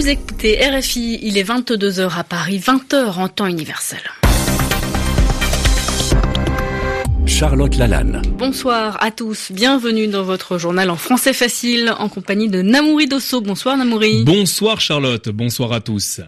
Vous écoutez RFI, il est 22h à Paris, 20h en temps universel. Charlotte Lalanne. Bonsoir à tous, bienvenue dans votre journal en français facile en compagnie de Namouri Dosso. Bonsoir Namouri. Bonsoir Charlotte, bonsoir à tous.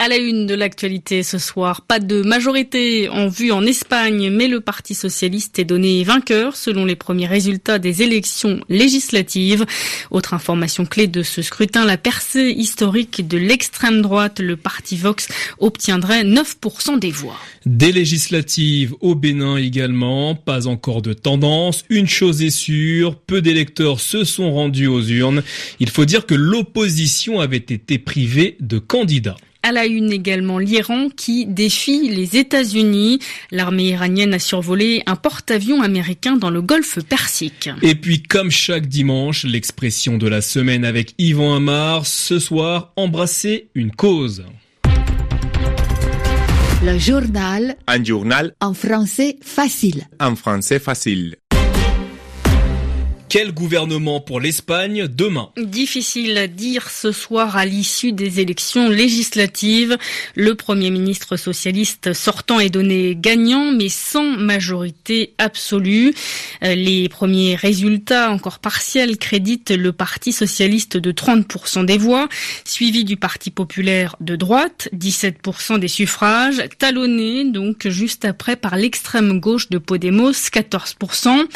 À la une de l'actualité ce soir, pas de majorité en vue en Espagne, mais le Parti socialiste est donné vainqueur selon les premiers résultats des élections législatives. Autre information clé de ce scrutin, la percée historique de l'extrême droite, le Parti Vox obtiendrait 9% des voix. Des législatives au Bénin également, pas encore de tendance. Une chose est sûre, peu d'électeurs se sont rendus aux urnes. Il faut dire que l'opposition avait été privée de candidats. À la une également l'Iran qui défie les États-Unis. L'armée iranienne a survolé un porte-avions américain dans le golfe Persique. Et puis comme chaque dimanche, l'expression de la semaine avec Yvan Amar, ce soir, embrasser une cause. Le journal. Un journal. En français facile. En français facile. Quel gouvernement pour l'Espagne demain Difficile à dire ce soir à l'issue des élections législatives. Le Premier ministre socialiste sortant est donné gagnant, mais sans majorité absolue. Euh, les premiers résultats, encore partiels, créditent le Parti socialiste de 30% des voix, suivi du Parti populaire de droite, 17% des suffrages, talonné donc juste après par l'extrême gauche de Podemos, 14%.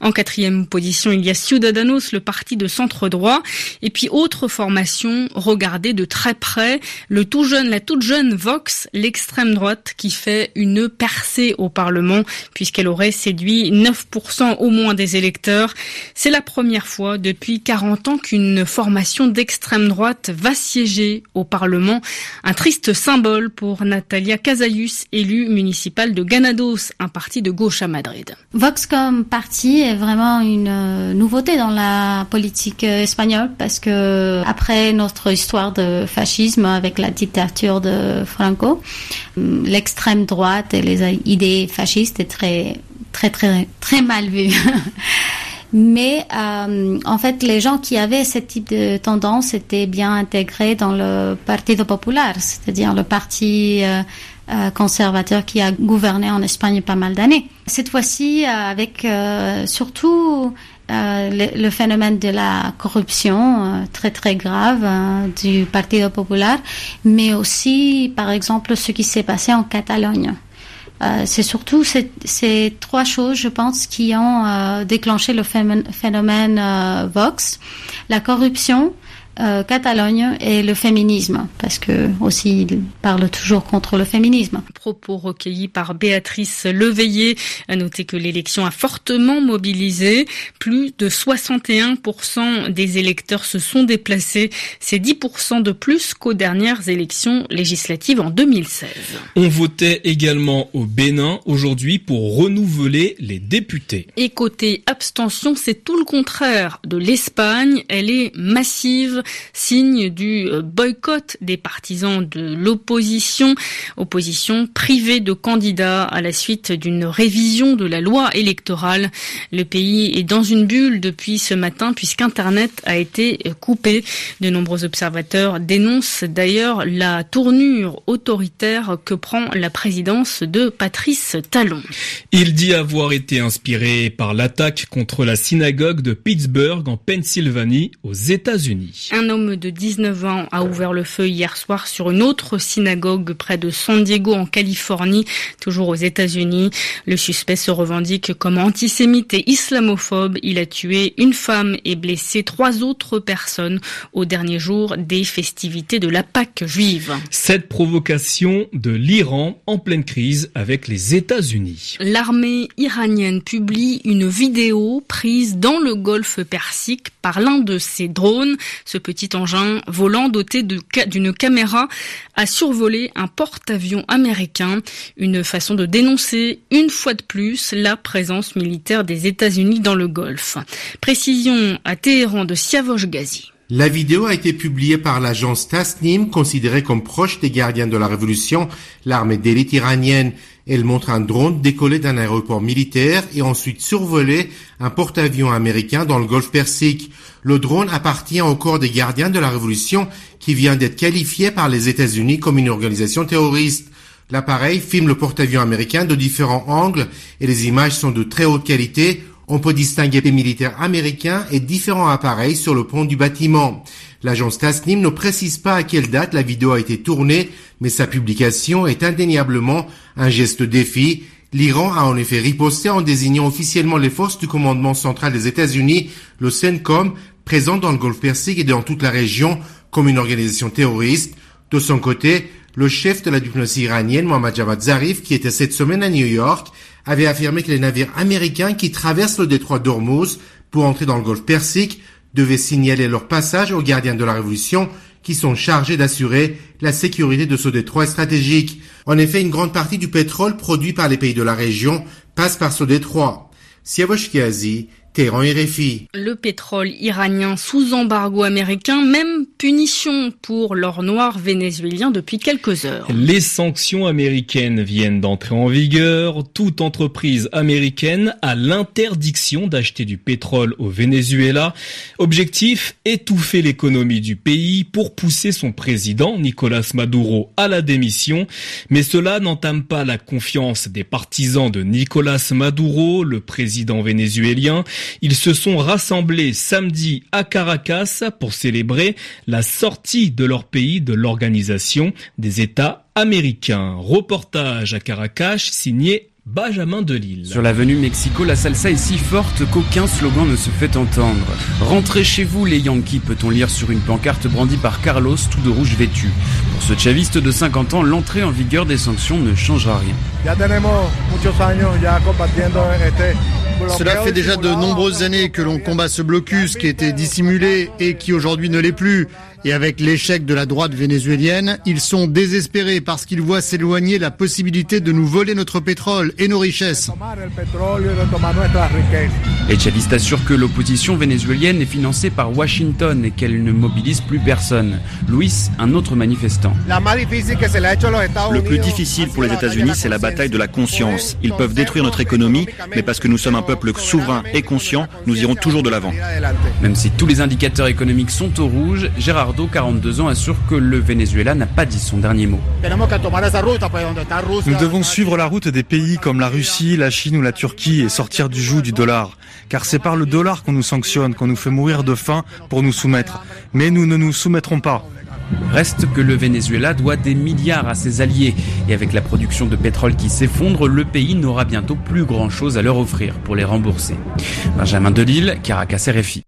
En quatrième position, il y a Ciudadanos, le parti de centre droit, et puis autre formation regardée de très près, le tout jeune, la toute jeune Vox, l'extrême droite, qui fait une percée au Parlement, puisqu'elle aurait séduit 9% au moins des électeurs. C'est la première fois depuis 40 ans qu'une formation d'extrême droite va siéger au Parlement. Un triste symbole pour Natalia Casayus, élue municipale de Ganados, un parti de gauche à Madrid. Vox comme parti est vraiment une euh, nouveauté dans la politique euh, espagnole parce que après notre histoire de fascisme avec la dictature de Franco, hum, l'extrême droite et les idées fascistes étaient très très très très mal vues. Mais euh, en fait, les gens qui avaient ce type de tendance étaient bien intégrés dans le Partido Popular, c'est-à-dire le parti euh, conservateur qui a gouverné en Espagne pas mal d'années. Cette fois-ci, avec surtout le, le, phénomène de la corruption très très grave du Partido Popular, mais aussi, par exemple, ce qui s'est passé en Catalogne. Euh, c'est surtout ces, trois choses, je pense, qui ont euh, déclenché le phénomène euh, Vox. La corruption, euh, Catalogne et le féminisme, parce que aussi il parle toujours contre le féminisme. Propos recueillis par Béatrice Leveillé. À noter que l'élection a fortement mobilisé. Plus de 61% des électeurs se sont déplacés. C'est 10% de plus qu'aux dernières élections législatives en 2016. On votait également au Bénin aujourd'hui pour renouveler les députés. Et côté abstention, c'est tout le contraire de l'Espagne. Elle est massive signe du euh, boycott des partisans de l'opposition, opposition privée de candidats à la suite d'une révision de la loi électorale. Le pays est dans une bulle depuis ce matin puisqu'Internet a été coupé. De nombreux observateurs dénoncent d'ailleurs la tournure autoritaire que prend la présidence de Patrice Talon. Il dit avoir été inspiré par l'attaque contre la synagogue de Pittsburgh en Pennsylvanie aux États-Unis. Un homme de 19 ans a ouvert le feu hier soir sur une autre synagogue près de San Diego en Californie, toujours aux États-Unis. Le suspect se revendique comme antisémite et islamophobe. Il a tué une femme et blessé trois autres personnes au dernier jour des festivités de la Pâque juive. Cette provocation de l'Iran en pleine crise avec les États-Unis. L'armée iranienne publie une vidéo prise dans le golfe Persique par l'un de ses drones. Ce petit engin volant doté d'une caméra a survolé un porte-avions américain. Une façon de dénoncer une fois de plus la présence militaire des États-Unis dans le Golfe. Précision à Téhéran de Siavosh Ghazi. La vidéo a été publiée par l'agence Tasnim, considérée comme proche des gardiens de la révolution. L'armée d'élite iranienne Elle montre un drone décoller d'un aéroport militaire et ensuite survoler un porte-avions américain dans le golfe Persique. Le drone appartient au corps des gardiens de la révolution qui vient d'être qualifié par les États-Unis comme une organisation terroriste. L'appareil filme le porte-avions américain de différents angles et les images sont de très haute qualité. On peut distinguer les militaires américains et différents appareils sur le pont du bâtiment. L'agence Tasnim ne précise pas à quelle date la vidéo a été tournée, mais sa publication est indéniablement un geste défi. L'Iran a en effet riposté en désignant officiellement les forces du commandement central des États-Unis, le CENTCOM, présent dans le Golfe Persique et dans toute la région, comme une organisation terroriste. De son côté, le chef de la diplomatie iranienne, Mohammad Javad Zarif, qui était cette semaine à New York, avait affirmé que les navires américains qui traversent le détroit d'Ormuz pour entrer dans le Golfe Persique devaient signaler leur passage aux gardiens de la Révolution qui sont chargés d'assurer la sécurité de ce détroit stratégique. En effet, une grande partie du pétrole produit par les pays de la région passe par ce détroit. Siavosh le pétrole iranien sous embargo américain, même punition pour l'or noir vénézuélien depuis quelques heures. Les sanctions américaines viennent d'entrer en vigueur. Toute entreprise américaine a l'interdiction d'acheter du pétrole au Venezuela. Objectif, étouffer l'économie du pays pour pousser son président, Nicolas Maduro, à la démission. Mais cela n'entame pas la confiance des partisans de Nicolas Maduro, le président vénézuélien. Ils se sont rassemblés samedi à Caracas pour célébrer la sortie de leur pays de l'organisation des États américains. Reportage à Caracas signé Benjamin Delille. Sur l'avenue Mexico, la salsa est si forte qu'aucun slogan ne se fait entendre. Rentrez chez vous les Yankees, peut-on lire sur une pancarte brandie par Carlos, tout de rouge vêtu. Pour ce chaviste de 50 ans, l'entrée en vigueur des sanctions ne changera rien. Cela fait déjà de nombreuses années que l'on combat ce blocus qui était dissimulé et qui aujourd'hui ne l'est plus. Et avec l'échec de la droite vénézuélienne, ils sont désespérés parce qu'ils voient s'éloigner la possibilité de nous voler notre pétrole et nos richesses. Les chavistes assurent que l'opposition vénézuélienne est financée par Washington et qu'elle ne mobilise plus personne. Luis, un autre manifestant. Le plus difficile pour les États-Unis, c'est la bataille de la conscience. Ils peuvent détruire notre économie, mais parce que nous sommes un peuple souverain et conscient, nous irons toujours de l'avant. Même si tous les indicateurs économiques sont au rouge, Gerardo, 42 ans, assure que le Venezuela n'a pas dit son dernier mot. Nous devons suivre la route des pays comme la Russie, la Chine ou la Turquie et sortir du joug du dollar. Car c'est par le dollar qu'on nous sanctionne, qu'on nous fait mourir de faim pour nous soumettre. Mais nous ne nous soumettrons pas. Reste que le Venezuela doit des milliards à ses alliés. Et avec la production de pétrole qui s'effondre, le pays n'aura bientôt plus grand chose à leur offrir pour les rembourser. Benjamin Delille, Caracas RFI.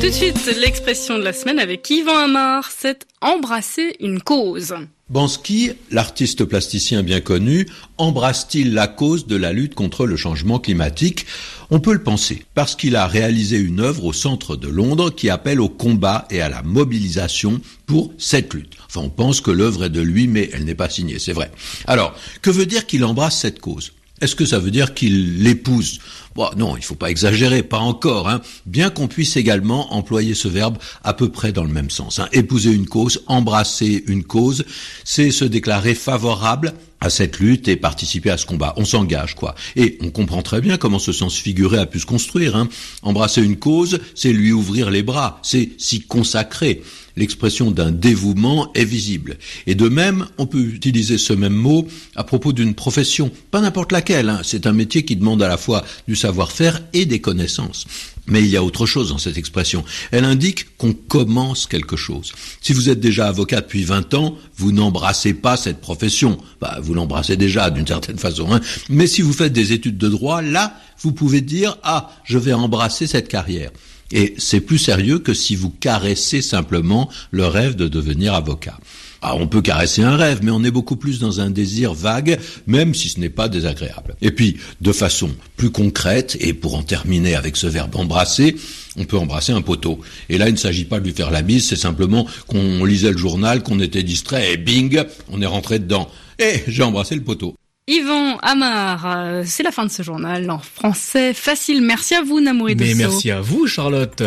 Tout de suite, l'expression de la semaine avec Yvan Amar, c'est embrasser une cause. Bansky, l'artiste plasticien bien connu, embrasse-t-il la cause de la lutte contre le changement climatique? On peut le penser, parce qu'il a réalisé une œuvre au centre de Londres qui appelle au combat et à la mobilisation pour cette lutte. Enfin, on pense que l'œuvre est de lui, mais elle n'est pas signée, c'est vrai. Alors, que veut dire qu'il embrasse cette cause? Est-ce que ça veut dire qu'il l'épouse? Bon, Non, il faut pas exagérer, pas encore. Hein. Bien qu'on puisse également employer ce verbe à peu près dans le même sens. Hein. Épouser une cause, embrasser une cause, c'est se déclarer favorable cette lutte et participer à ce combat. On s'engage, quoi. Et on comprend très bien comment ce sens figuré a pu se construire. Hein. Embrasser une cause, c'est lui ouvrir les bras, c'est s'y consacrer l'expression d'un dévouement est visible. Et de même, on peut utiliser ce même mot à propos d'une profession, pas n'importe laquelle, hein. c'est un métier qui demande à la fois du savoir-faire et des connaissances. Mais il y a autre chose dans cette expression. Elle indique qu'on commence quelque chose. Si vous êtes déjà avocat depuis 20 ans, vous n'embrassez pas cette profession. Bah, vous l'embrassez déjà d'une certaine façon. Hein. Mais si vous faites des études de droit, là, vous pouvez dire, ah, je vais embrasser cette carrière. Et c'est plus sérieux que si vous caressez simplement le rêve de devenir avocat. Ah, on peut caresser un rêve, mais on est beaucoup plus dans un désir vague, même si ce n'est pas désagréable. Et puis, de façon plus concrète, et pour en terminer avec ce verbe embrasser, on peut embrasser un poteau. Et là, il ne s'agit pas de lui faire la bise, c'est simplement qu'on lisait le journal, qu'on était distrait, et bing, on est rentré dedans. Et j'ai embrassé le poteau. Yvan Amar, euh, c'est la fin de ce journal en français facile. Merci à vous, Namouri Mais merci à vous, Charlotte.